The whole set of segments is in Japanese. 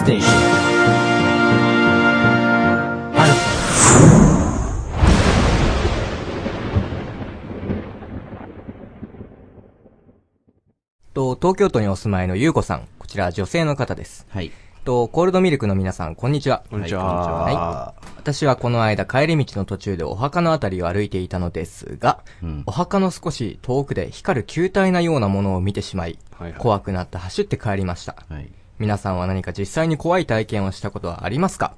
ステーションアルと、東京都にお住まいのゆうこさん。こちら女性の方です。はい。と、コールドミルクの皆さん、こんにちは。こんにちは。はい。私はこの間帰り道の途中でお墓のあたりを歩いていたのですが、うんお墓の少し遠くで光る球体なようなものを見てしまい、はいはい怖くなって走って帰りました。はい。皆さんは何か実際に怖い体験をしたことはありますか、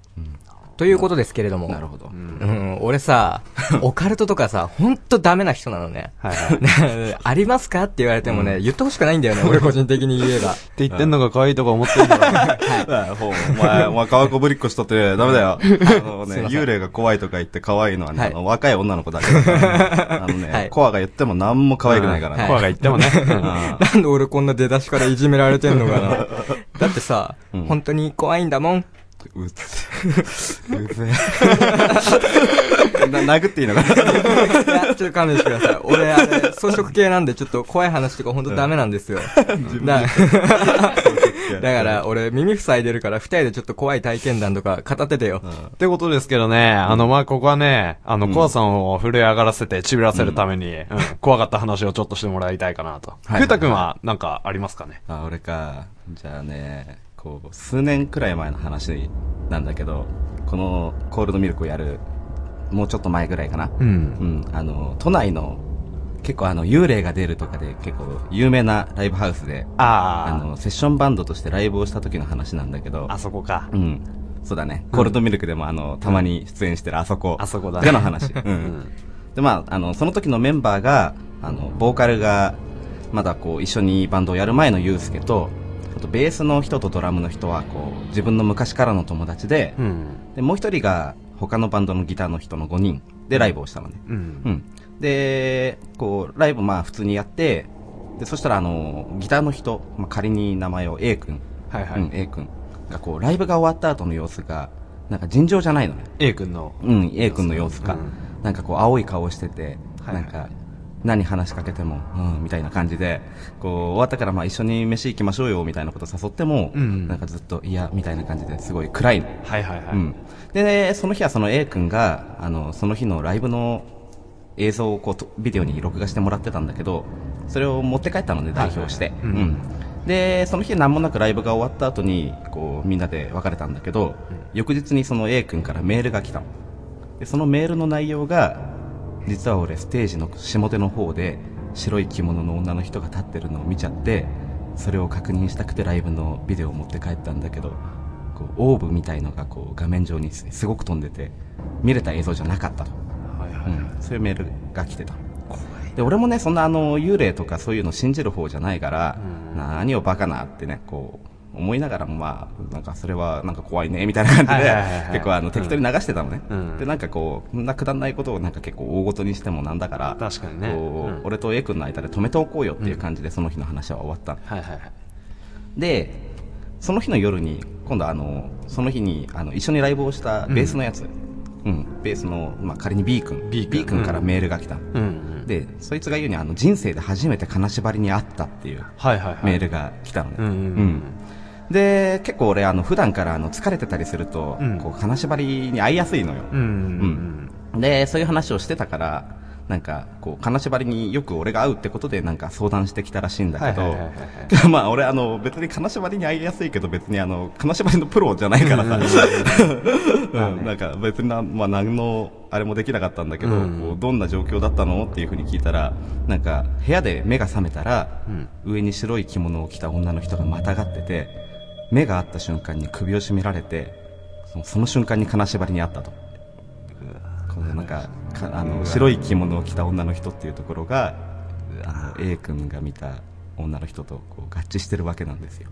ということですけれども。なるほど。うん、俺さ、オカルトとかさ、ほんとダメな人なのね。はいはい。ってねありますか？って言われてもね、言ってほしくないんだよね、俺個人的に言えば。言ってんのが可愛いとか思ってんだろ。ほうお前、お前、川こぶりっこしとってダメだよ。あのね、幽霊が怖いとか言って可愛いのはね、はいあの、若い女の子だけだから。あのね、はいコアが言っても何も可愛くないからね。コアが言ってもね。なんで俺こんな出だしからいじめられてんのかな。だってさ、うん本当に怖いんだもん。うっせえ。うっせえ。な、殴っていいのかな？いや、ちょっと勘弁してください。俺、あれ、装飾系なんで、ちょっと怖い話とか本当ダメなんですよ。だだから、俺、耳塞いでるから、二人でちょっと怖い体験談とか語っててよ。ってことですけどね、あの、まあ、ここはね、あの、コアさんを震え上がらせて、ちびらせるために、うん怖かった話をちょっとしてもらいたいかなと。はいふうたくんは、なんか、ありますかね？あ、俺か。じゃあね、こう、数年くらい前の話なんだけど、このコールドミルクをやる、もうちょっと前ぐらいかな。うん。うん、あの、都内の、結構あの、幽霊が出るとかで結構有名なライブハウスで、ああの、セッションバンドとしてライブをした時の話なんだけどあ、、あそこか。うん。そうだね。コールドミルクでもあの、たまに出演してるあそこ。あそこだねでの話。う。うんん。で、まあ、あの、その時のメンバーが、あの、ボーカルが、まだこう、一緒にバンドをやる前のユうスケと、あと、ベースの人とドラムの人は、こう、自分の昔からの友達で、うん。で、もう一人が、他のバンドのギターの人の5人でライブをしたのね。う。うんん。で、こう、ライブまあ普通にやって、で、そしたらあの、ギターの人、まあ、仮に名前を A 君、はいはいうん、A 君がこう、ライブが終わった後の様子が、なんか尋常じゃないのね。A 君の。うん、A 君の様子が、うんなんかこう、青い顔してて、はいはいなんか、何話しかけても、うん、みたいな感じで、こう、終わったからまあ一緒に飯行きましょうよ、みたいなこと誘っても、うんなんかずっと、いや、みたいな感じですごい暗いの。はいはいはい。うん。で、その日はその A 君が、あの、その日のライブの映像をこうと、ビデオに録画してもらってたんだけど、それを持って帰ったので、代表して。うんうん。で、その日何もなくライブが終わった後に、こう、みんなで別れたんだけど、翌日にその A 君からメールが来たの。で、そのメールの内容が、実は俺ステージの下手の方で、白い着物の女の人が立ってるのを見ちゃって、それを確認したくてライブのビデオを持って帰ったんだけど、こうオーブみたいのがこう画面上にすすごく飛んでて、見れた映像じゃなかったと。うん、そういうメールが来てた。で、俺もね、そんなあの、幽霊とかそういうの信じる方じゃないから、何をバカなってね、こう、思いながらもまあ、なんかそれはなんか怖いね、みたいな感じで結構あの、適当に流してたのね。うん。で、なんかこう、こんなくだんないことをなんか結構大ごとにしてもなんだから、確かにね。こううん。俺と A 君の間で止めておこうよっていう感じでその日の話は終わったの。はいはいはい。で、その日の夜に、今度あの、その日に、あの、一緒にライブをしたベースのやつ、うん、ベースの、まあ、仮に B 君、B 君君からメールが来たの。うん。で、そいつが言うに、あの、人生で初めて金縛りに会ったっていう。メールが来たのね。うんで、結構俺、あの、普段からあの、疲れてたりすると、うんこう、金縛りに会いやすいのよ。うん。で、そういう話をしてたから、なんか、こう、金縛りによく俺が会うってことで、なんか相談してきたらしいんだけどまあ、俺、あの、別に金縛りに会いやすいけど、別にあの、金縛りのプロじゃないからさ、うんなんか別にな、まあ、何の、あれもできなかったんだけど、うんこうどんな状況だったのっていうふうに聞いたら、なんか、部屋で目が覚めたら、上に白い着物を着た女の人がまたがってて、目が合った瞬間に首を絞められて、そのその瞬間に金縛りにあったと。このなんかかあの白い着物を着た女の人っていうところがあの A 君が見た女の人とこう合致してるわけなんですよ。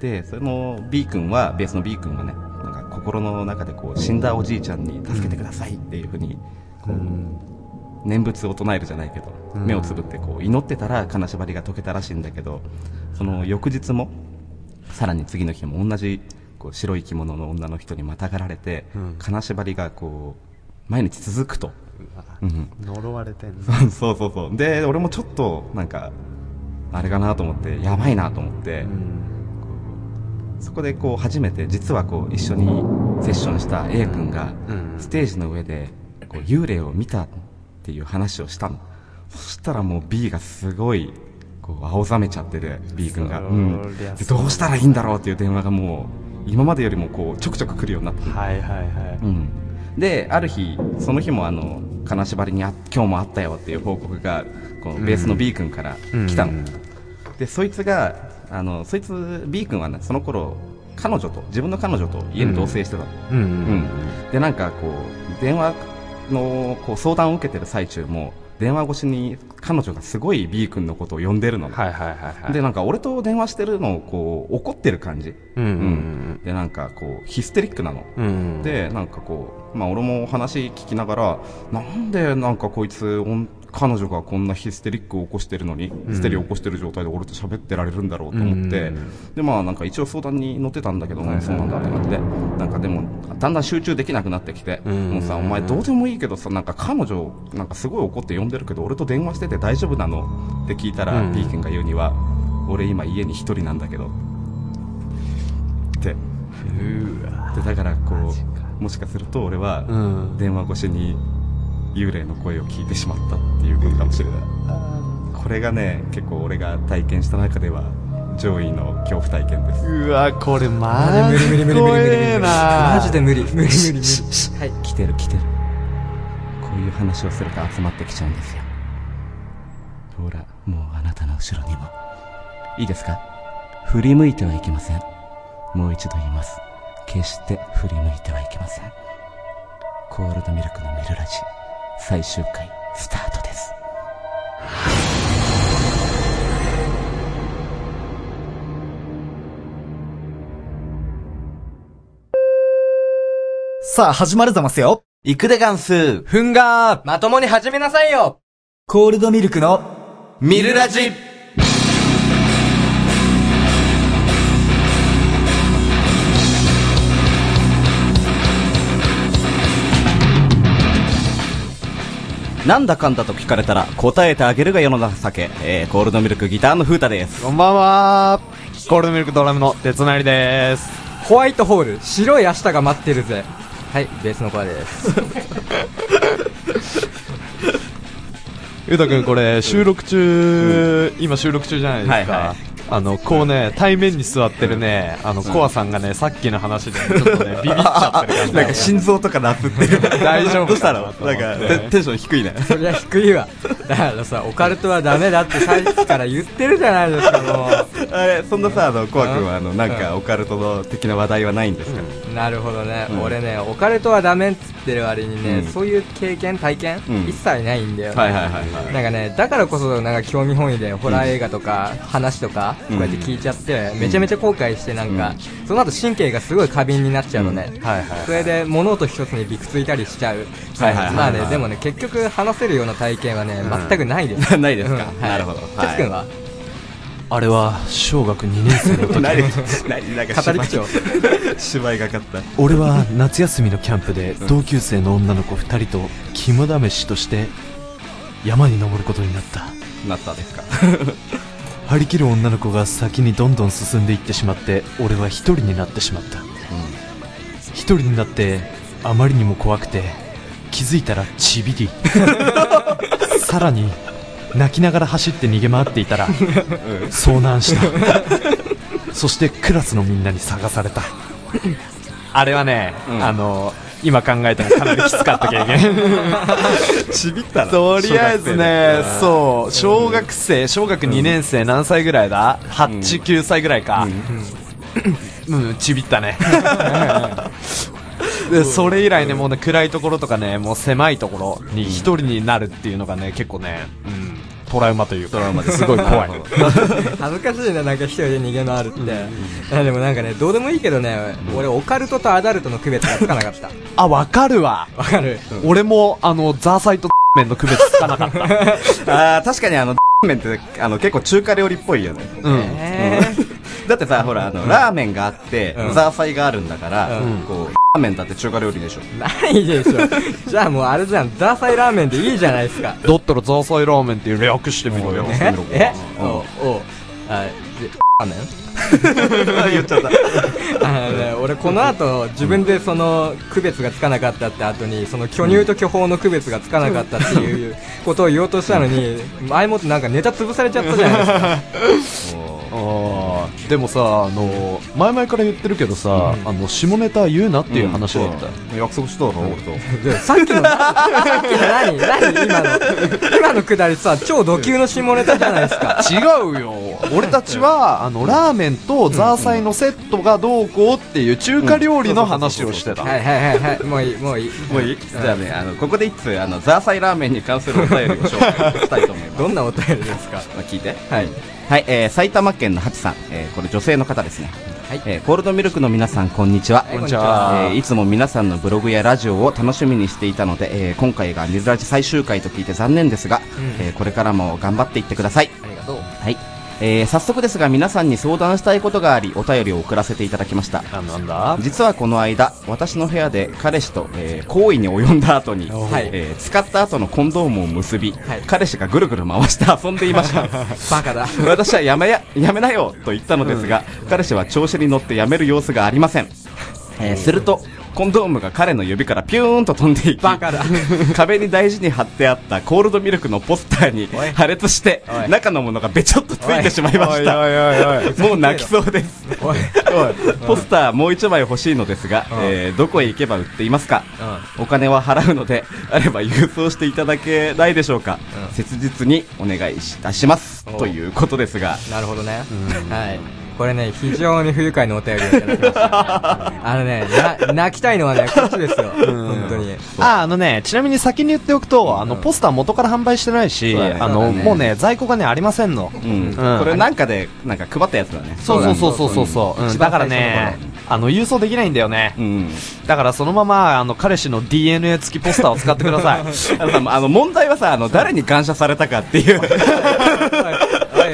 でその B 君はベースの B 君はねなんか心の中でこう死んだおじいちゃんに助けてくださいっていうふうにこう、念仏を唱えるじゃないけど、目をつぶってこう祈ってたら金縛りが解けたらしいんだけどその翌日もさらに次の日も同じこう白い着物の女の人にまたがられて、金縛りがこう毎日続くと、うん、呪われてんの。そうそうそうで俺もちょっとなんかあれかなと思ってやばいなと思って、そこでこう初めて実はこう一緒にセッションした A 君がうん。ステージの上でこう幽霊を見たっていう話をしたの。そしたらもう B がすごいこう青ざめちゃってて B 君が、そうん、どうしたらいいんだろうっていう電話がもう今までよりもこうちょくちょく来るようになって。はいはいはい。うん、である日その日もあの金縛りにあ今日もあったよっていう報告がこのベースの B 君から来たの、うんでそいつがあのそいつ B 君はねその頃彼女と自分の彼女と家に同棲してたの、うん。ううん。ん。でなんかこう電話のこう相談を受けてる最中も電話越しに彼女がすごい B 君のことを呼んでるの、はいはいはいはい。でなんか俺と電話してるのをこう怒ってる感じ、うんうんでなんかこうヒステリックなの、うん。うん。でなんかこうまあ俺も話聞きながらなんでなんかこいつおん彼女がこんなヒステリックを起こしてるのに、ヒステリーを起こしてる状態で俺と喋ってられるんだろうと思って、うん。でまあなんか一応相談に乗ってたんだけど、そうなんだって感じでなんかでもだんだん集中できなくなってきて、うん。もうさお前どうでもいいけどさなんか彼女なんかすごい怒って呼んでるけど俺と電話してて大丈夫なのって聞いたら、うん。君が言うには俺今家に一人なんだけどって。でだからこうもしかすると俺は、うん。電話越しに幽霊の声を聞いてしまったっていうことかもしれない。これがね結構俺が体験した中では上位の恐怖体験です。うわ、これママジ無理無理無理無理無理無理マジで無理無理。無理無理。はい。来てる来てる。こういう話をすると集まってきちゃうんですよ。ほらもうあなたの後ろにも。いいですか？振り向いてはいけません。もう一度言います。決して振り向いてはいけません。コールドミルクのミルラジ最終回スタートです。さあ、始まるざますよ。いくでガンス。ふんがー。まともに始めなさいよ。コールドミルクの、ミルラジなんだかんだと聞かれたら答えてあげるが世の情け、えー、コールドミルクギターの風太ですこんばんは。コールドミルクドラムの鉄成です。ホワイトホール白い明日が待ってるぜはいベースのコアです ゆうたくんこれ収録中、今収録中じゃないですか。はいはいあの、こうね、対面に座ってるね、あの、コアさんがね、さっきの話で、ちょっとね、ビビっちゃってる感じ。なんか心臓とか鳴ってる大丈夫どうしたの？かなんかテテンション低いね。そりゃ低いわ。だからさオカルトはダメだってさっきから言ってるじゃないですかも あれそんなさあのコア君はあのなん。うんかオカルトの的な話題はないんですか、うなるほどね、うん。俺ねオカルトはダメっつってる割にね、うん。そういう経験体験、うん。一切ないんだよ、はいはいはいはい。なんかねだからこそなんか興味本位でホラー映画とか話とかこうやって聞いちゃって、めちゃめちゃ後悔してなんか、その後神経がすごい過敏になっちゃうのね、はいはい。それで物音一つにびくついたりしちゃう、はいはいはいまあねでもね結局話せるような体験はね、全くないです。ないですか。うん。はい。なるほど。哲くんは？あれは、小学2年生の時。何何なんか 語り口調芝居がかった。俺は夏休みのキャンプで同級生の女の子2人と肝試しとして山に登ることになった。なったですか。張り切る女の子が先にどんどん進んでいってしまって俺は一人になってしまった。一人になってあまりにも怖くて気づいたらちびり。さらに泣きながら走って逃げ回っていたら遭難した。そしてクラスのみんなに探された。あれはね、うん。あの今考えてもかなりきつかった経験。ちびったとりあえずね、そう、小学生、小学2年生何歳ぐらいだ ?8、9歳ぐらいか。うん、ちびったね。で、それ以来ね、もうね、暗いところとかね、もう狭いところに一人になるっていうのがね、結構ね、うん、トラウマというか、トラウマですごい怖い。恥ずかしいねなんか一人で逃げ回るって、あでもなんかねどうでもいいけどね、俺オカルトとアダルトの区別がつかなかった。あ、わかるわ。わかる、俺も、あの、ザーサイと麺の区別つかなかった。ああ確かにあの 麺ってあの結構中華料理っぽいよね。うん。えだってさほらあのラーメンがあって、うん。ザーサイがあるんだから、うん。こうラーメンだって中華料理でしょ。ー、ないでしょ。じゃあもうあれじゃん。ザーサイラーメンでいいじゃないですか。だったらザーサイラーメンっていう略してみろよ。ええ？うん。おうおう。あ、で、あね 言っちゃった。あのね、俺この後、自分でその区別がつかなかったって後に、その巨乳と巨峰の区別がつかなかったっていうことを言おうとしたのに、前もってなんかネタ潰されちゃったじゃないですか。あーでもさ、あの、前々から言ってるけどさ、あの、下ネタ言うなっていう話だった。約束しただろ、俺と。でさっきの、さっきの何？何？今の、今のくだりさ、超ド級の下ネタじゃないですか。違うよ俺たちは、あの、ラーメンとザーサイのセットがどうこうっていう中華料理の話をしてた。はいはいはいはい、もういい、もういい。もういいじゃあね、あの、ここで一通、あの、ザーサイラーメンに関するお便りを紹介したいと思います。どんなお便りですか？まあ聞いて。はい。はい、えー、埼玉県のハチさん、えー、これ女性の方ですね。はいえー、コールドミルクの皆さん、こんにちは。はいこんにちはえーいつも皆さんのブログやラジオを楽しみにしていたので、えー、今回が水ラジ最終回と聞いて残念ですが、んえー、これからも頑張っていってください。ありがとう。はい。えー、早速ですが皆さんに相談したいことがあり、お便りを送らせていただきました。あなんだ？実はこの間、私の部屋で彼氏と、えー行為に及んだ後に、はいえー使った後のコンドームを結び、はい彼氏がぐるぐる回して 遊んでいました。バカだ。私はやめや、やめなよと言ったのですが、彼氏は調子に乗ってやめる様子がありません。えーすると、コンドームが彼の指からピューンと飛んでいき、壁に大事に貼ってあったコールドミルクのポスターに破裂して中のものがべちょっとついてしまいました。もう泣きそうです。ポスターもう一枚欲しいのですが、えーどこへ行けば売っていますか、お金は払うので、あれば郵送していただけないでしょうか、うん。切実にお願いいたします。おということですが、なるほどね。はい。これね、非常に不愉快なお便りをいただきました。あのね、な、泣きたいのはね、こっちですよ。本当に。あ、あのね、ちなみに先に言っておくと、あの、ポスター元から販売してないし、あの、もうね、在庫がね、ありませんの。これなんかで、なんか配ったやつだね。そうそうそうそうそうだからね、あの、郵送できないんだよね。うん。だからそのまま、あの、彼氏の DNA 付きポスターを使ってください。あの問題はさ、あの、誰に感謝されたかっていう。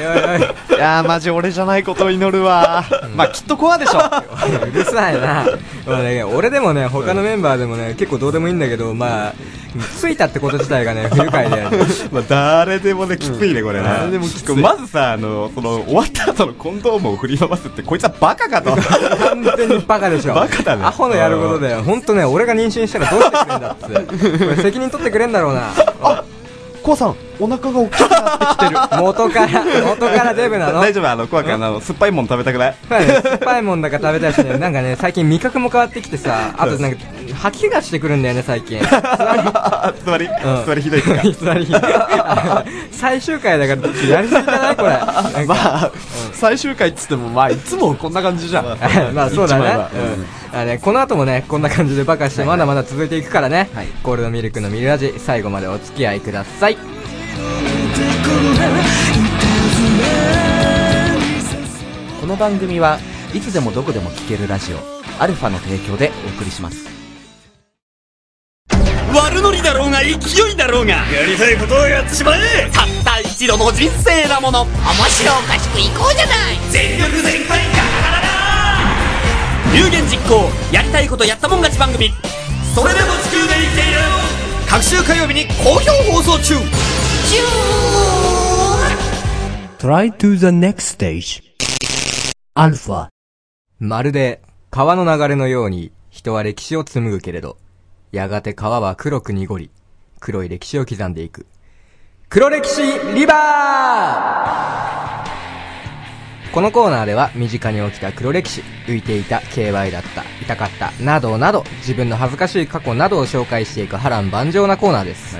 おいやー、マジ俺じゃないことを祈るわ。まあ、きっとコアでしょ。うるさいな。まあね、俺でもね、他のメンバーでもね、結構どうでもいいんだけど、まあ、ついたってこと自体がね、不愉快で。まあ、誰でもね、きついね、これね。誰でもきついまずさ、あの、その、終わった後のコンドームを振り回すって、こいつはバカかと。完全にバカでしょ。バカだねアホのやることだよ。ほんとね、俺が妊娠したらどうしてくれんだって。これ責任取ってくれんだろうな。コアさん、お腹が大きくなってきてる。元から、元からデブなの？大丈夫あの、怖くあの、酸っぱいもん食べたくない？まあね、酸っぱいもんだから食べたいしね、なんかね、最近味覚も変わってきてさ、あとなんか、吐き気がしてくるんだよね、最近。あ、座り、うん座りひどいか。偽り。最終回だから、やりすぎじゃないこれ。まあ、最終回っつっても、まあ、いつもこんな感じじゃん。まあそうだね。うんあね、この後もね、こんな感じでバカしてまだまだ続いていくからね、はいゴールドミルクのミルラジ、最後までお付き合いください。この番組はいつでもどこでも聴けるラジオアルファの提供でお送りします悪ノリだろうが勢いだろうが。やりたいことをやってしまえ。たった一度の人生なもの。面白おかしくいこうじゃない。全力全開ガラガラだ。有言実行やりたいことやったもん勝ち番組。それでも地球で生きている。各週火曜日に好評放送中。Try to the next stage. Alpha. まるで、川の流れのように、人は歴史を紡ぐけれど、やがて川は黒く濁り、黒い歴史を刻んでいく。黒歴史リバーこのコーナーでは身近に起きた黒歴史、浮いていた、KY だった、痛かった、などなど、自分の恥ずかしい過去などを紹介していく波乱万丈なコーナーです。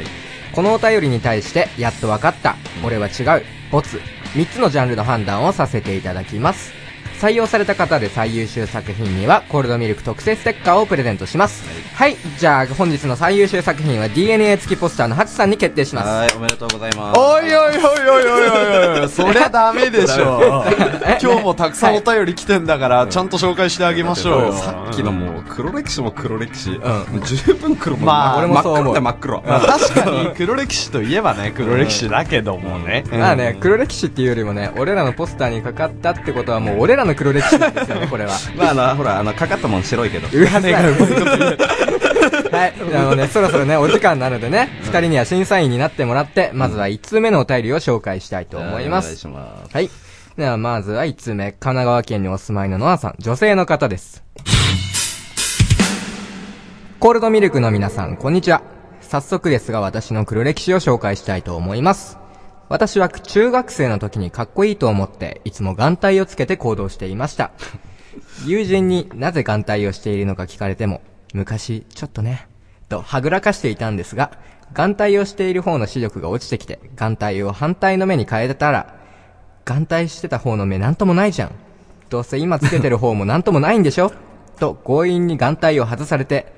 このお便りに対して、やっとわかった、俺は違う、ボツ、3つのジャンルの判断をさせていただきます。採用された方で最優秀作品には、コールドミルク特製ステッカーをプレゼントします。はい、じゃあ本日の最優秀作品は DNA 付きポスターのハチさんに決定します。はい、おめでとうございます。おいおいおいおいおいおいおい、そりゃダメでしょ。今日もたくさんお便り来てんだから、ちゃんと紹介してあげましょうよ。さっきのもう、黒歴史も黒歴史。う十分黒もんまあ俺もそう思う真っ黒真っ黒。確かに黒歴史といえばね、黒歴史だけどもね。まあね、黒歴史っていうよりもね、俺らのポスターにかかったってことはもう俺らの黒歴史なんですよね、これは。まあ、あの、ほら、あの、かかったもん白いけど。うわねがうまいこと言う。はい。あのね、そろそろね、お時間なのでね、二人には審査員になってもらって、まずは一通目のお便りを紹介したいと思います。はいお願いします。はい。では、まずは1つ目、神奈川県にお住まいのノアさん、女性の方です。コールドミルクの皆さん、こんにちは。早速ですが、私の黒歴史を紹介したいと思います。私は中学生の時にかっこいいと思って、いつも眼帯をつけて行動していました。友人になぜ眼帯をしているのか聞かれても、昔、ちょっとね、とはぐらかしていたんですが、眼帯をしている方の視力が落ちてきて、眼帯を反対の目に変えたら、眼帯してた方の目なんともないじゃん。どうせ今つけてる方もなんともないんでしょ？と強引に眼帯を外されて、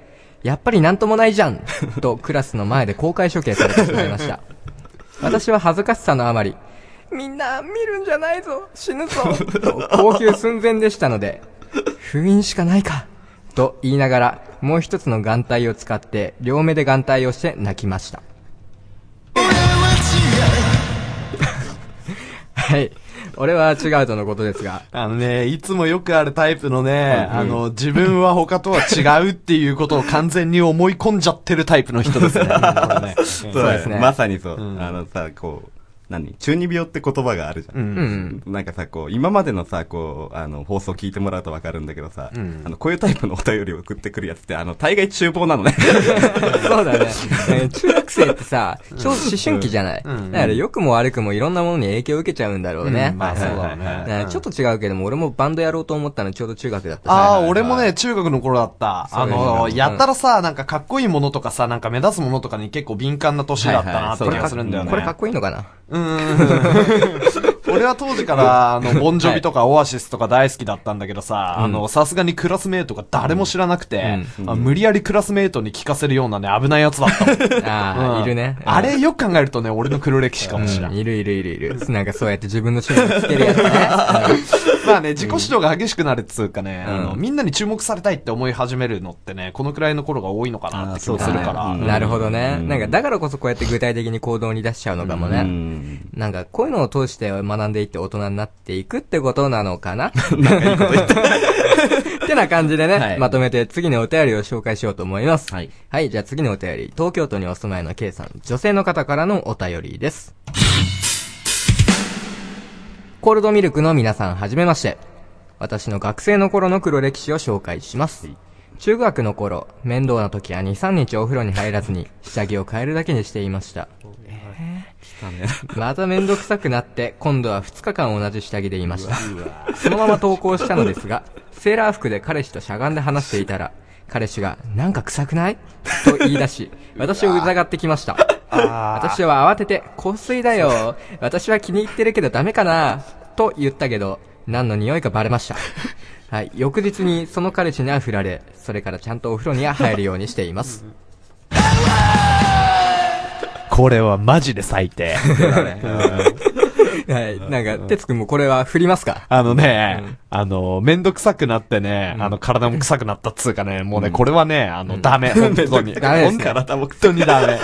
やっぱりなんともないじゃんとクラスの前で公開処刑されてしまいました。私は恥ずかしさのあまり、みんな見るんじゃないぞ死ぬぞと号泣寸前でしたので、封印しかないかと言いながら、もう一つの眼帯を使って、両目で眼帯をして泣きました。はい。俺は違うとのことですが、あのね、いつもよくあるタイプのね、あの、自分は他とは違うっていうことを完全に思い込んじゃってるタイプの人ですね。ね。そうですね。まさにそう。うん。あのさ、こう、何？中二病って言葉があるじゃん。うん。なんかさ、こう、今までのさ、こう、あの、放送聞いてもらうとわかるんだけどさ、んあの、こういうタイプのお便りを送ってくるやつって、あの、大概厨房なのね。そうだね。えー中学生ってさ、ちょうど思春期じゃない？うんだから良くも悪くもいろんなものに影響を受けちゃうんだろうね。うんまあそうだねちょっと違うけども、俺もバンドやろうと思ったのちょうど中学だったしああ、俺もね、中学の頃だった。あの、やったらさ、なんかかっこいいものとかさ、なんか目立つものとかに結構敏感な年だったなって気がするんだよね。これかっこいいのかな？うーん。俺は当時から、あの、ボンジョビとかオアシスとか大好きだったんだけどさ、あの、さすがにクラスメイトが誰も知らなくて、あ無理やりクラスメイトに聞かせるようなね、危ないやつだった。ああ、うんいるね。うんあれよく考えるとね、俺の黒歴史かもしれうんん。いるいるいるいる。なんかそうやって自分の趣味をつけるやつね。まあね、自己主張が激しくなるっつうかね、うんあの、みんなに注目されたいって思い始めるのってね、このくらいの頃が多いのかなって気もするから。なるほどね。うんなんかだからこそこうやって具体的に行動に出しちゃうのかもうね。んなんかこういうのを通して学んでいって大人になっていくってことなのかな？ってな感じでね、はいまとめて次のお便りを紹介しようと思います。はい。はい、じゃあ次のお便り、東京都にお住まいの K さん、女性の方からのお便りです。コールドミルクの皆さん、はじめまして。私の学生の頃の黒歴史を紹介します。中学の頃、面倒な時は2、3日お風呂に入らずに、下着を変えるだけにしていました。まためんどくさくなって、今度は2日間同じ下着でいました。そのまま投稿したのですが、セーラー服で彼氏としゃがんで話していたら、彼氏が、なんか臭くない？と言い出し、私を疑ってきました。私は慌てて、香水だよ。私は気に入ってるけどダメかな？と言ったけど、何の匂いかバレました。はい。翌日にその彼氏には振られ、それからちゃんとお風呂には入るようにしています。これはマジで最低。はい。なんか、哲くんもこれは振りますか？あのね、あの、めんどくさくなってね、あの、体も臭くなったっつうかね、もうね、これはね、あの、ダメ、本当に。ダメ体も本当にダメ。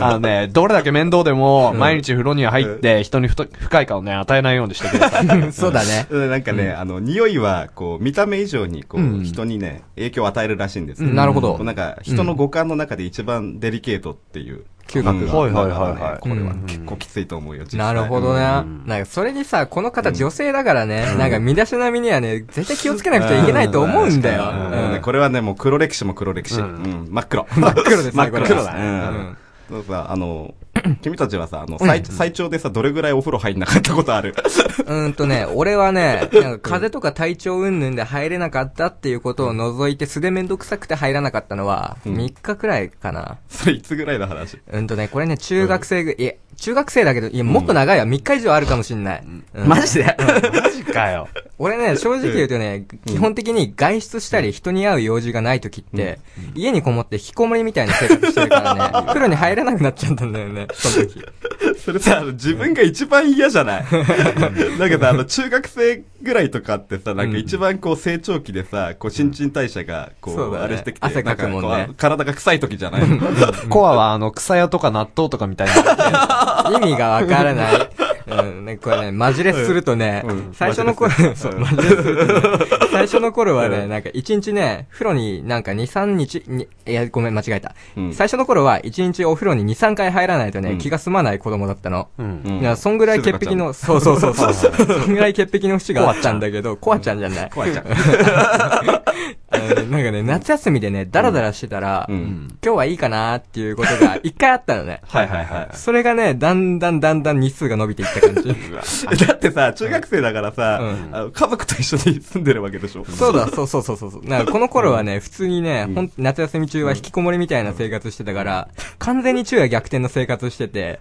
あのね、どれだけ面倒でも、毎日風呂には入って、人にふと不快感をね、与えないようにしてください。そうだね。うん。なんかね、あの、匂いは、こう、見た目以上に、こう、うん。人にね、影響を与えるらしいんですよ。なるほど。なんか、人の五感の中で一番デリケートっていう。嗅覚うん。はいはいはいはい。これはうん。結構きついと思うよ、なるほどね。なんか、それにさ、この方女性だからね、なんか、身だしなみにはね、絶対気をつけなくちゃいけないと思うんだよ。これはね、もう黒歴史も黒歴史。真っ黒。真っ黒ですね真っ黒だね。うん。うん。そうさ、あの、君たちはさ、あの、最、最長でさ、どれぐらいお風呂入んなかったことある？うーんとね、俺はね、なんか風邪とか体調云々で入れなかったっていうことを除いて素でめんどくさくて入らなかったのは、うん。3日くらいかな。それいつぐらいの話？うんとね、これね、中学生ぐ、いや、中学生だけど、いや、もっと長いわ。3日以上あるかもしんない。うん。マジで？マジかよ。俺ね、正直言うとね、基本的に外出したり人に会う用事がない時って、家にこもって引きこもりみたいな生活してるからね、風呂に入れなくなっちゃったんだよね、その時。それさ、あの自分が一番嫌じゃない？だけど、あの、中学生ぐらいとかってさ、なんか一番こう成長期でさ、こう新陳代謝が、こう、あれしてきて、汗かくもんね体が臭い時じゃない？コアはあの、草屋とか納豆とかみたいな。意味がわからない。うん、ねこれね、マジレスするとね、最初の頃、そう、マジレスするとね、最初の頃はね、なんか一日ね、風呂になんか2、3日に、いや、ごめん、間違えた。うん最初の頃は一日お風呂に2、3回入らないとね、うん気が済まない子供だったの。うんいや、そんぐらい潔癖の、そうそうそうそう。そんぐらい潔癖の節があったんだけど、コアちゃんじゃない。コアちゃん。なんかね、夏休みでね、ダラダラしてたら、うん。今日はいいかなっていうことが一回あったのね。はいはいはい。それがね、だんだんだんだん日数が伸びていった感じ。だってさ、中学生だからさ、うん家族と一緒に住んでるわけでしょ。そうだ、そうそうそうそうそう。なんかこの頃はね、普通にね、ほん、夏休み中は引きこもりみたいな生活してたから、完全に昼夜逆転の生活してて、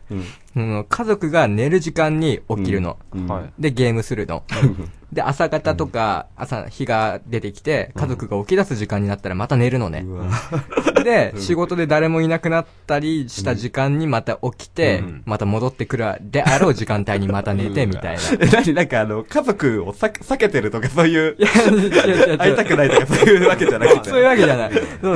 うん。うん、家族が寝る時間に起きるの。うんはい。で、ゲームするの。で、朝方とか、朝、日が出てきて、家族が起き出す時間になったらまた寝るのね。で、仕事で誰もいなくなったりした時間にまた起きて、また戻ってくるであろう時間帯にまた寝てみたいな。え、なになんかあの、家族を避け避けてるとかそういう、いや、違う違う違う会いたくないとかそういうわけじゃなくて。そういうわけじゃない。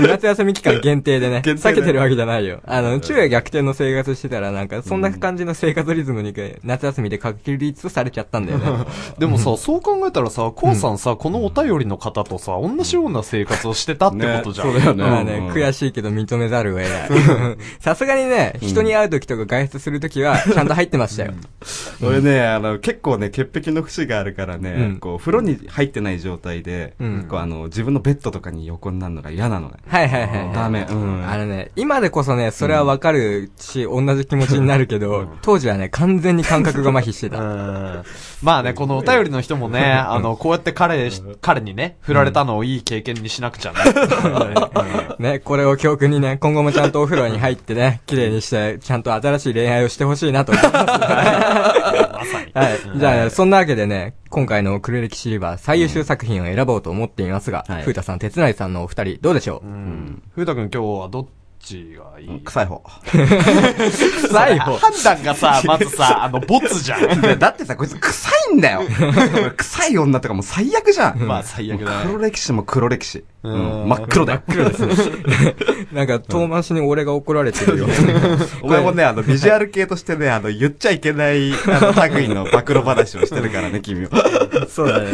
夏休み期間限定でね、避けてるわけじゃないよ。あの、昼夜逆転の生活してたらなんか、そんな感じの生活リズムに夏休みで確立されちゃったんだよね。でもさ、そう考えたらさ、コウさんさ、このお便りの方とさ、同じような生活をしてたってことじゃん。ねそうだよねまあね、うん悔しいけど認めざるを得ない。さすがにね、人に会う時とか外出する時は、ちゃんと入ってましたよ。俺ね、あの、結構ね、潔癖の節があるからね、うんこう、風呂に入ってない状態で、うんこう、あの、自分のベッドとかに横になるのが嫌なのね。はいはいはいはい。ダメ。うん。あのね、今でこそね、それはわかるし、同じ気持ちになるけど、当時はね、完全に感覚が麻痺してた。うんまあね、このお便りの人もね、あの、こうやって彼、彼にね、振られたのをいい経験にしなくちゃね。ね、これを教訓にね、今後もちゃんとお風呂に入ってね、綺麗にして、ちゃんと新しい恋愛をしてほしいなと思います。はい。じゃあね、そんなわけでね、今回のクルレキシリバー最優秀作品を選ぼうと思っていますが、はいふうたさん、鉄内さんのお二人、どうでしょう？うん。ふうたくん今日はどっちがいい？臭い方。臭い方。判断がさ、まずさ、あの、ボツじゃん。だってさ、こいつ臭いんだよ。臭い女とかもう最悪じゃん。まあ最悪だね黒歴史も黒歴史。ううんん。真っ黒だよ。真っ黒です。なんか、遠回しに俺が怒られてるよ。お前もね、あの、ビジュアル系としてね、あの、言っちゃいけない、あの、類の暴露話をしてるからね、君は。そうだね。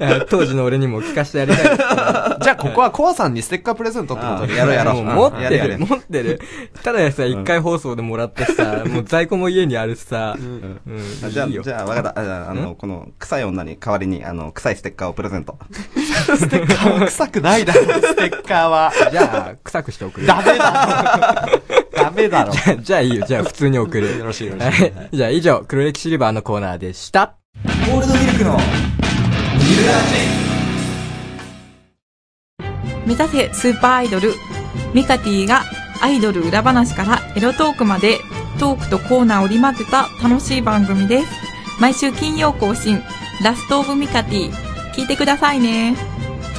当時の俺にも聞かせてやりたいですから。じゃあここはコアさんにステッカープレゼントってことで。やろうやろうもう持ってる、持ってる。ただでさ、一回放送でもらってさ、もう在庫も家にあるしさ、うん、あじゃあ、いいよじゃあ、わかった。あじゃあ、あの、この、臭い女に代わりに、あの、臭いステッカーをプレゼント。ステッカー？は臭くないだろ、ステッカーは。じゃあ、臭くして送る。ダメだろ。ダメだろ。じゃあじゃあいいよ。じゃあ普通に送る。よろしいよろしいはい。じゃあ以上、黒歴史リバーのコーナーでした。ゴールドミルクの目指せスーパーアイドルミカティがアイドル裏話からエロトークまでトークとコーナーを織り交ぜた楽しい番組です毎週金曜更新ラストオブミカティ聞いてくださいね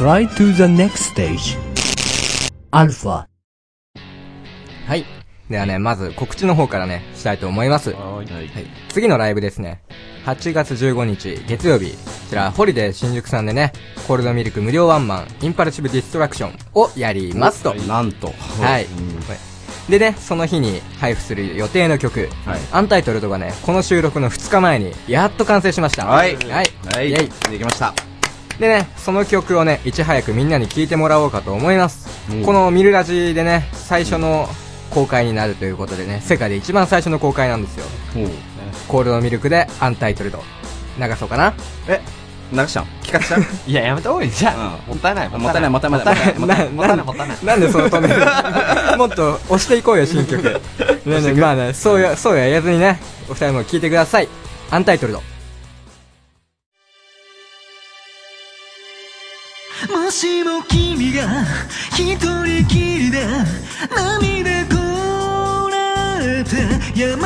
Try to the next stage. Alpha. はい。ではね、まず告知の方からね、したいと思います。はい。次のライブですね。8月15日、月曜日。こちら、ホリデー新宿さんでね、コールドミルク無料ワンマン、インパルシブディストラクションをやりますと。なんと。はい。でね、その日に配布する予定の曲、はいアンタイトルドがね、この収録の2日前に、やっと完成しました。はいはい。はい。イェイできました。でね、その曲をね、いち早くみんなに聴いてもらおうかと思います。うんこのミルラジでね、最初の公開になるということでね、世界で一番最初の公開なんですよ。コールドミルクでアンタイトルド。流そうかなえ、流しちゃん聞かせちゃう？いや、やめた方がいい。じゃんもったいない、もったいない、もったいない、もったいない。もったいないもったいない、もったいない。なんでその止める？もっと押していこうよ、新曲。ねまあね、そうや、そうや言わずにね、お二人も聴いてください。アンタイトルド。もしも君が一人きりで涙こらえてや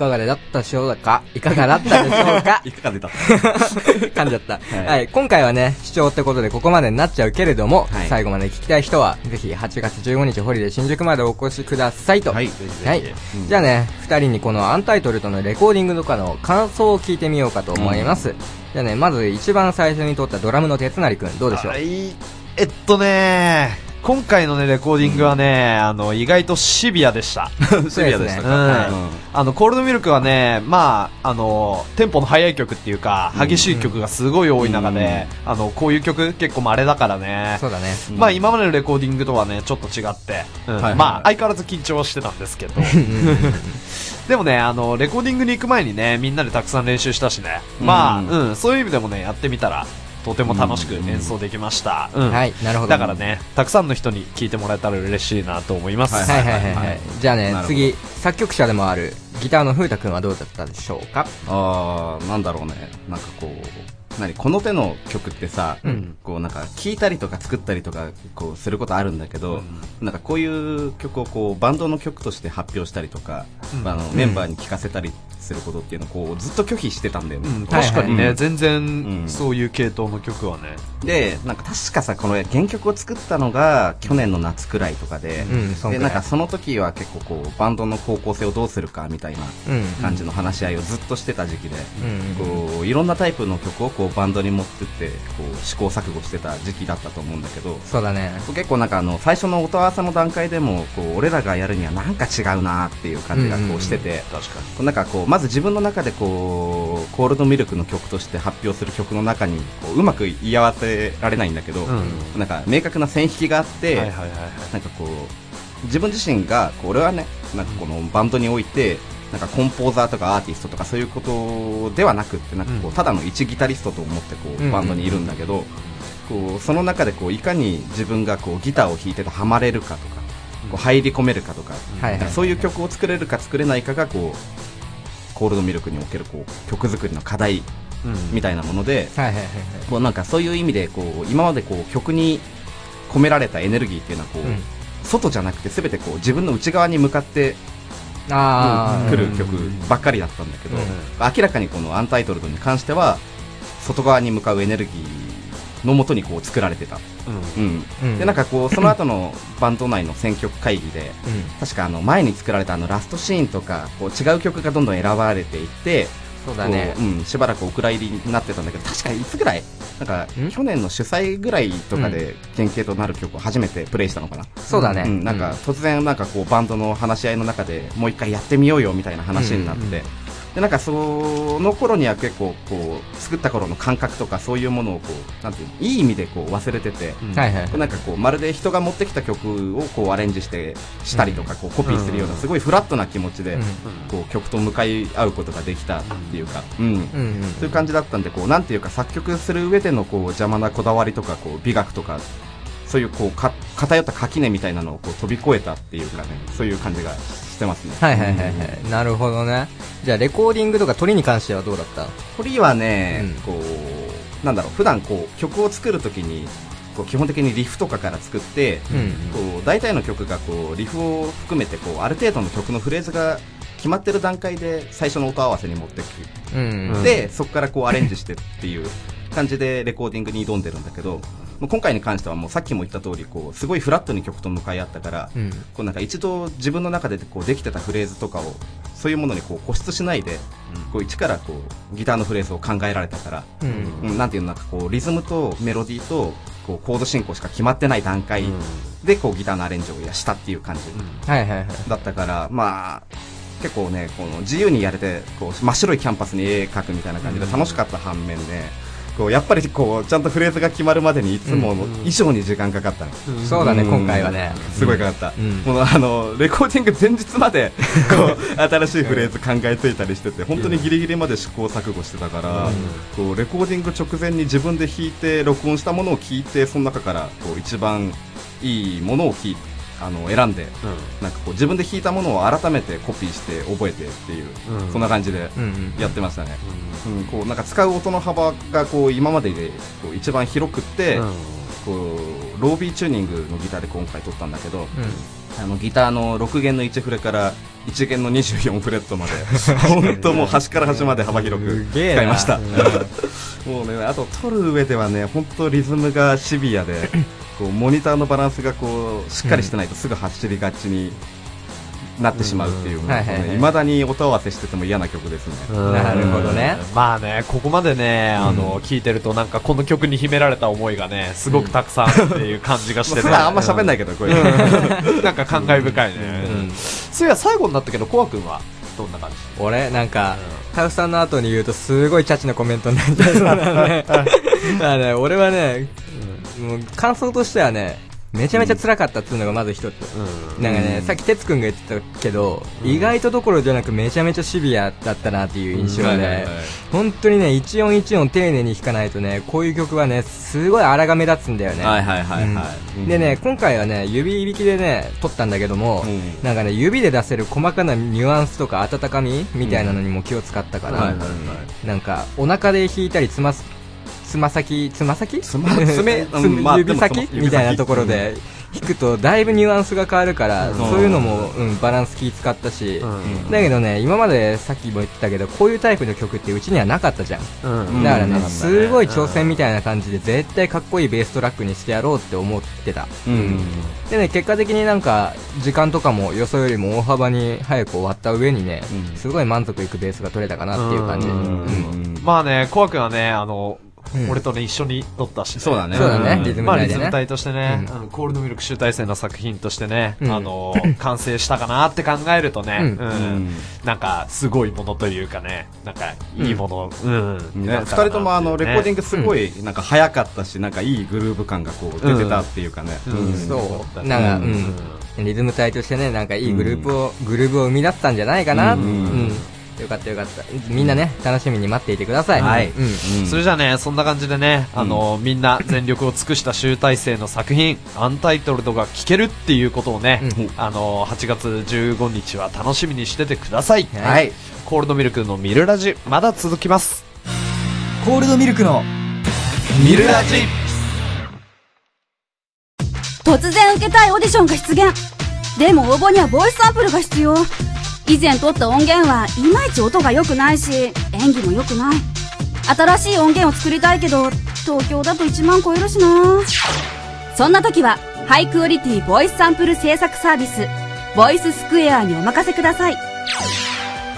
かがだったでしょうか？いかがだったでしょうか？いかが出た？噛んじゃった。はい、今回はね、視聴ってことでここまでになっちゃうけれども、はい。最後まで聞きたい人は、ぜひ8月15日ホリデー新宿までお越しくださいと。はい。はい。じゃあね、二人にこのアンタイトルとのレコーディングとかの感想を聞いてみようかと思います。じゃあね、まず一番最初に撮ったドラムの鉄成くん、どうでしょう？はい。えっとね今回のね、レコーディングはね、あの、意外とシビアでした。シビアでしたうん。かあの、コールドミルクはね、まあ、あの、テンポの速い曲っていうか、激しい曲がすごい多い中で、あの、こういう曲結構稀だからね。そうだね。まあ、今までのレコーディングとはね、ちょっと違って、まあ、相変わらず緊張はしてたんですけど。でもね、あの、レコーディングに行く前にね、みんなでたくさん練習したしね。まあ、うんうん、そういう意味でもね、やってみたら、とても楽しく演奏できました。うんはい、なるほど。だからね、たくさんの人に聞いてもらえたら嬉しいなと思います。はいはいはいはい。はいじゃあね次、作曲者でもあるギターの風太くんはどうだったでしょうか？あー、なんだろうね。なんかこう、何この手の曲ってさ、うんこうなんか聴いたりとか作ったりとかこうすることあるんだけど、なんかこういう曲をこうバンドの曲として発表したりとか、あのメンバーに聴かせたりすることっていうのをこうずっと拒否してたんだよね。うん確かにね、全然、うんそういう系統の曲はね。で、なんか確かさ、この原曲を作ったのが去年の夏くらいとかで、で、なんかその時は結構こう、バンドの方向性をどうするかみたいなうん。感じの話し合いをずっとしてた時期で、うん。こう、いろんなタイプの曲をこう、バンドに持ってって、こう、試行錯誤してた時期だったと思うんだけど、そうだね。結構なんかあの、最初の音合わせの段階でも、こう、俺らがやるにはなんか違うなっていう感じがこうしてて、確かに。こうなんかこう、まず自分の中でこう、コールドミルクの曲として発表する曲の中に、こう、うまく言い合わせられないんだけど、うんなんか明確な線引きがあって、はいはいはいはい。なんかこう、自分自身が、こう俺はね、なんかこのバンドにおいて、なんかコンポーザーとかアーティストとかそういうことではなくって、なんかこう、うん。ただの一ギタリストと思ってこうバンドにいるんだけど、こう、その中でこう、いかに自分がこう、ギターを弾いててハマれるかとか、こう入り込めるかとか。そういう曲を作れるか作れないかが、こう、コールドミルクにおけるこう、曲作りの課題うん。みたいなもので。こうなんかそういう意味でこう今までこう曲に込められたエネルギーっていうのはこう、うん。外じゃなくて全てこう自分の内側に向かって来る曲ばっかりだったんだけど、明らかにこのアンタイトルドに関しては外側に向かうエネルギーのもとにこう作られてた、うん。うん。うん。でなんかこう その後のバンド内の選曲会議でうん。確かあの前に作られたあのラストシーンとかこう違う曲がどんどん選ばれていってそうだね。こ。ううん、しばらくお蔵入りになってたんだけど確かいつぐらい？なんかん？去年の主催ぐらいとかで原型となる曲を初めてプレイしたのかな、そうだね。うん、なんか突然なんかこうバンドの話し合いの中でもう一回やってみようよみたいな話になって、でなんかその頃には結構こう作った頃の感覚とかそういうものをこうなんていうのいい意味でこう忘れてて。なんかこうまるで人が持ってきた曲をこうアレンジしてしたりとかこうコピーするようなすごいフラットな気持ちでうんこう曲と向かい合うことができたっていうか、うん。そういう感じだったんでこうなんていうか作曲する上でのこう邪魔なこだわりとかこう美学とかそういうこうか偏った垣根みたいなのをこう飛び越えたっていうかねそういう感じがしてますねはいはいはいはい。なるほどね。じゃあ、レコーディングとか撮りに関してはどうだった？鳥はね、うんこうなんだろう普段こう曲を作るときにこう基本的にリフとかから作って、うん。こう大体の曲がこうリフを含めてこうある程度の曲のフレーズが決まってる段階で最初の音合わせに持ってくうん。うんで、そこからこうアレンジしてっていう感じでレコーディングに挑んでるんだけど、今回に関してはもうさっきも言った通り、こう、すごいフラットに曲と向かい合ったから、うん。こうなんか一度自分の中でこうできてたフレーズとかを、そういうものにこう固執しないで、こう一からこうギターのフレーズを考えられたから、うん。うん、なんていうのなんかこうリズムとメロディーとこうコード進行しか決まってない段階でこうギターのアレンジをしたっていう感じはいはいはい。だったから、まあ、結構ね、この自由にやれて、こう真っ白いキャンパスに絵描くみたいな感じで楽しかった反面ね、こうやっぱりこうちゃんとフレーズが決まるまでにいつもの以上に時間かかったの。そうだね、うん今回はね。すごいかかった。うんこのあの、レコーディング前日まで、こう、新しいフレーズ考えついたりしてて、本当にギリギリまで試行錯誤してたから、こう、レコーディング直前に自分で弾いて、録音したものを聞いて、その中から、こう、一番いいものを聞いあの、選んで、なんかこう、自分で弾いたものを改めてコピーして覚えてっていう、うんそんな感じで。やってましたね。うん、こう、なんか使う音の幅が、こう、今までで、こう、一番広くって、こう、ロービーチューニングのギターで今回撮ったんだけど、あのギターの6弦の1フレから一弦の24フレットまで 本当もう端から端まで幅広く使いました。もうねあと撮る上ではね本当リズムがシビアでこうモニターのバランスがこうしっかりしてないとすぐ走りがちになってしまうっていういはいはい。いまだに音合わせしてても嫌な曲ですね。なるほどね。まあね、ここまでね、あの、聞いてるとなんかこの曲に秘められた思いがね、すごくたくさんあるっていう感じがしてね。まあんま喋んないけどこれ なんか感慨深いね。そういや、最後になったけど、コア君はどんな感じ？俺、なんか、カウさんの後に言うとすごいチャチなコメントになっちゃいそうなのね。だからね、俺はね、もう感想としてはね、めちゃめちゃ辛かったっていうのがまず一つ。なんかね、さっき哲くんが言ってたけど、意外とどころじゃなくめちゃめちゃシビアだったなっていう印象でうんはいはいはい、本当にね、一音一音丁寧に弾かないとね、こういう曲はね、すごい荒が目立つんだよね。はいはいはいはい。うん。でね、今回はね、指弾きでね、撮ったんだけども、なんかね、指で出せる細かなニュアンスとか温かみみたいなのにも気を使ったから、はいはいはい。なんか、お腹で弾いたり、つます、つま先、つま先？つま爪 指先？みたいなところで弾くと、だいぶニュアンスが変わるから、そういうのも、うん、バランス気使ったし、だけどね、今までさっきも言ってたけど、こういうタイプの曲ってうちにはなかったじゃん。うん。だからね、うん。すごい挑戦みたいな感じで、絶対かっこいいベーストラックにしてやろうって思ってた。うん。でね、結果的になんか、時間とかも予想よりも大幅に早く終わった上にね、うん。すごい満足いくベースが取れたかなっていう感じ。まあね、コア君はね、あの、うん俺とね、一緒に撮ったし、そうだね。そうだね。うん。リズムまあ、リズム隊としてね、うん。あのコールドミルク集大成の作品としてね、うん。あの、完成したかなって考えるとね、うん。うん。んなんか、すごいものというかね、なんか、いいもの、うん。ね、二人ともあのレコーディングすごいなんか早かったし、なんかいいグルーヴ感がこう出てたっていうかね、うん。そう。なんか、うん。リズム隊としてね、なんかいいグループを、グループを生み出せたんじゃないかな。うん。うん。よかったよかった。みんなね、楽しみに待っていてください。はいうん。それじゃあね、そんな感じでね、あの、みんな全力を尽くした集大成の作品、アンタイトルドが聴けるっていうことをね、うんあの、8月15日は楽しみにしててください。はい。コールドミルクのミルラジ、まだ続きます。コールドミルクのミルラジ突然受けたいオーディションが出現でも応募にはボイスサンプルが必要以前撮った音源はいまいち音が良くないし演技も良くない。新しい音源を作りたいけど東京だと1万超えるしな。そんな時はハイクオリティボイスサンプル制作サービスボイススクエアにお任せください。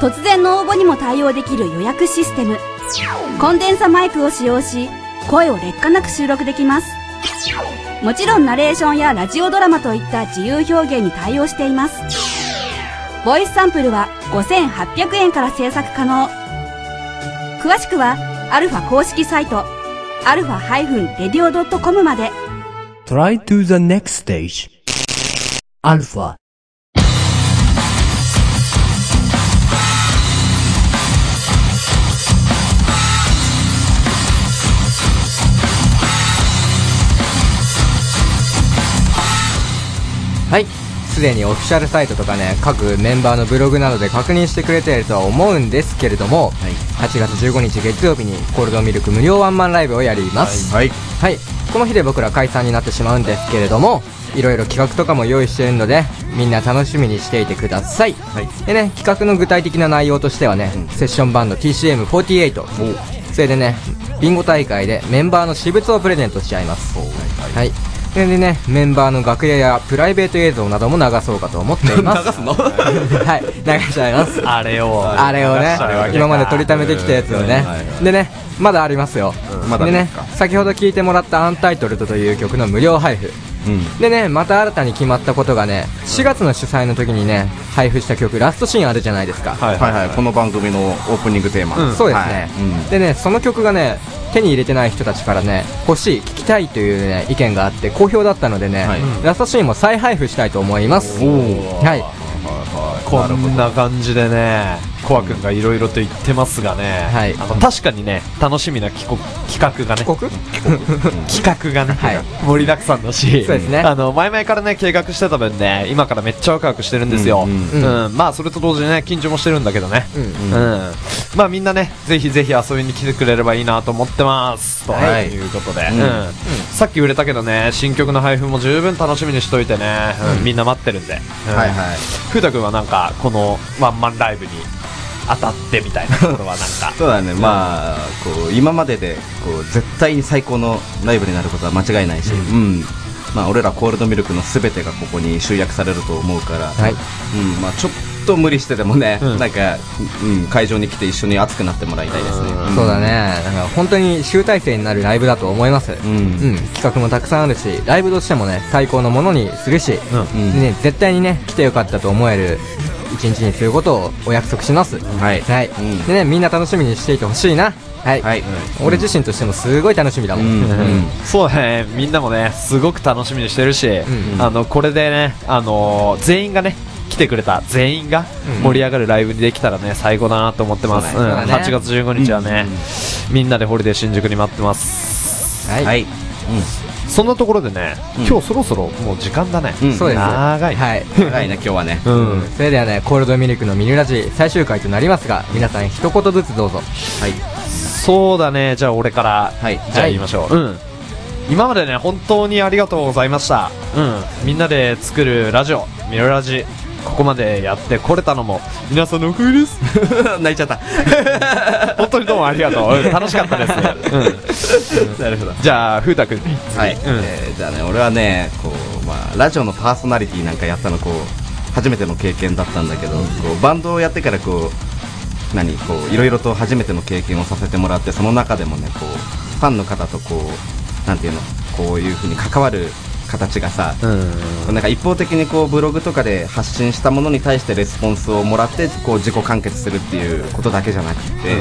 突然の応募にも対応できる予約システム。コンデンサマイクを使用し声を劣化なく収録できます。もちろんナレーションやラジオドラマといった自由表現に対応しています。ボイスサンプルは5800円から制作可能。詳しくは、アルファ公式サイト、アルファ -radio.com まで。Try to the next stage. Alpha. はい。すでにオフィシャルサイトとかね、各メンバーのブログなどで確認してくれているとは思うんですけれども、8月15日月曜日にコールドミルク無料ワンマンライブをやります。はいはい。この日で僕ら解散になってしまうんですけれども、いろいろ企画とかも用意しているので、みんな楽しみにしていてください。でね、企画の具体的な内容としてはね、セッションバンド TCM48。それでね、ビンゴ大会でメンバーの私物をプレゼントしちゃいます。はい。ででね、メンバーの楽屋やプライベート映像なども流そうかと思っています。流すの？はい、流しちゃいます。あれを。あれをね、今まで取りためてきたやつをね。でね、まだありますよ。まだでね先ほど聞いてもらったアンタイトルドという曲の無料配布。うん。でね、また新たに決まったことがね、4月の主催の時にね、配布した曲、ラストシーンあるじゃないですか。はいはい。はいこの番組のオープニングテーマ、そうですね、はい。うん。でねその曲がね手に入れてない人たちからね欲しい聞きたいというね意見があって好評だったのでね、はい。ラストシーンも再配布したいと思います。はい。こんな感じでね、コア君がいろいろと言ってますがね、はい。あの確かにね楽しみな企画企画がね。企画がね、はい。盛りだくさんだし。そうですね。あの前々からね計画してた分ね今からめっちゃワクワクしてるんですよ、うんうんまあそれと同時にね緊張もしてるんだけどね、うんうん。まあみんなねぜひぜひ遊びに来てくれればいいなと思ってます。とはい。いうことで、うん。うん。さっき売れたけどね新曲の配布も十分楽しみにしといてね、うん。みんな待ってるんで、うん。はいはい。ふうたくんはなんかこのワンマンライブに当たってみたいなところはなんか。そうだね、まあ、こう、今までで、こう、絶対に最高のライブになることは間違いないし、うん。まあ、俺らコールドミルクのすべてがここに集約されると思うから、はい。うん、まあ、ちょっと無理してでもね、うん。なんか、うん、会場に来て一緒に熱くなってもらいたいですね。ん。そうだ。ね。なんか本当に集大成になるライブだと思います。うん。うん、企画もたくさんあるしライブとしてもね最高のものにするし、うん。ね、絶対にね来てよかったと思える一日にすることをお約束します。はい。はい、うん。でねみんな楽しみにしていてほしいな。はい、はい。俺自身としてもすごい楽しみだもん、うんうん。そうだね。みんなもねすごく楽しみにしてるし、ん。あのこれでね、あのー全員がね来てくれた全員がうん。盛り上がるライブにできたらね最高だなと思ってます、そうだね。うん。8月15日はね、みんなでホリデー新宿に待ってます。はい、はい。そんなところでね、うん。今日そろそろもう時間だね、うん。そうです。長い、はい。うん。長いね、今日はね。うん。それではねコールドミルクのミニラジ最終回となりますが皆さん一言ずつどうぞ。はい。そうだね。じゃあ俺からはい。じゃあ言いましょう、うん。今までね本当にありがとうございました。うん。みんなで作るラジオミロラジここまでやってこれたのも。皆さんのおかげです。泣いちゃった。本当にどうもありがとう、う ん楽しかったです、うん、なるほど。じゃあ風太くんにはい、うん。えーじゃあね俺はねこう、まあ、ラジオのパーソナリティなんかやったのこう初めての経験だったんだけど、こうバンドをやってからこう何こういろいろと初めての経験をさせてもらってその中でもねこうファンの方とこうなんていうのこういうふうに関わる形がさ、うん。なんか一方的にこうブログとかで発信したものに対してレスポンスをもらってこう自己完結するっていうことだけじゃなくて、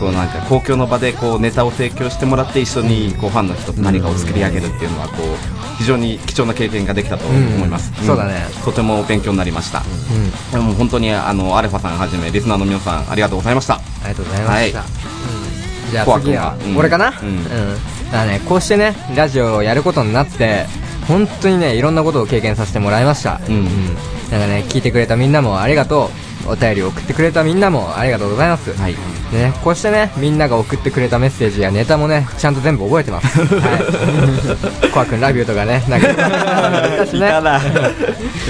こうなんか公共の場でこうネタを提供してもらって一緒にこうファンの人と何かを作り上げるっていうのはこう非常に貴重な経験ができたと思います、うん。そうだね。とても勉強になりました、うん。でも本当にあのアルファさんはじめリスナーの皆さんありがとうございました。ありがとうございました、はい。うん。じゃあ次は、うん俺かな？うん。うん、だからねこうしてねラジオをやることになって本当にねいろんなことを経験させてもらいました。うんなんかね聞いてくれたみんなもありがとうお便りを送ってくれたみんなもありがとうございます、はい。でね、こうしてねみんなが送ってくれたメッセージやネタもねちゃんと全部覚えてます。はい。コア君ラビューとかねなんか だしね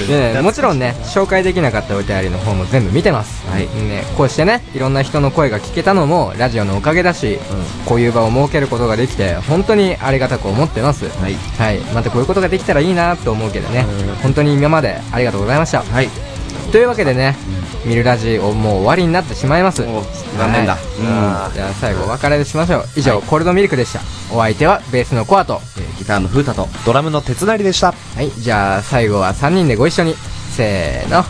でねもちろんね紹介できなかったお便りの方も全部見てます、はい。ね、こうしてねいろんな人の声が聞けたのもラジオのおかげだし、こういう場を設けることができて本当にありがたく思ってます。はい。はい、またこういうことができたらいいなと思うけどね、本当に今までありがとうございました、はいというわけでね、ミルラジオもう終わりになってしまいます。お残念だ。はい。じゃあ最後お別れしましょう。以上、コールドミルクでした。お相手はベースのコアと。えーギターの風太と。ドラムの手つなりでした。はい。じゃあ最後は3人でご一緒に。せーの。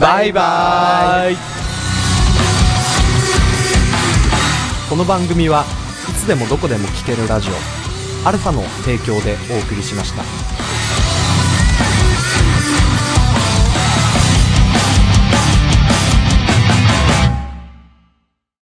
バイバーイ。この番組はいつでもどこでも聴けるラジオアルファの提供でお送りしました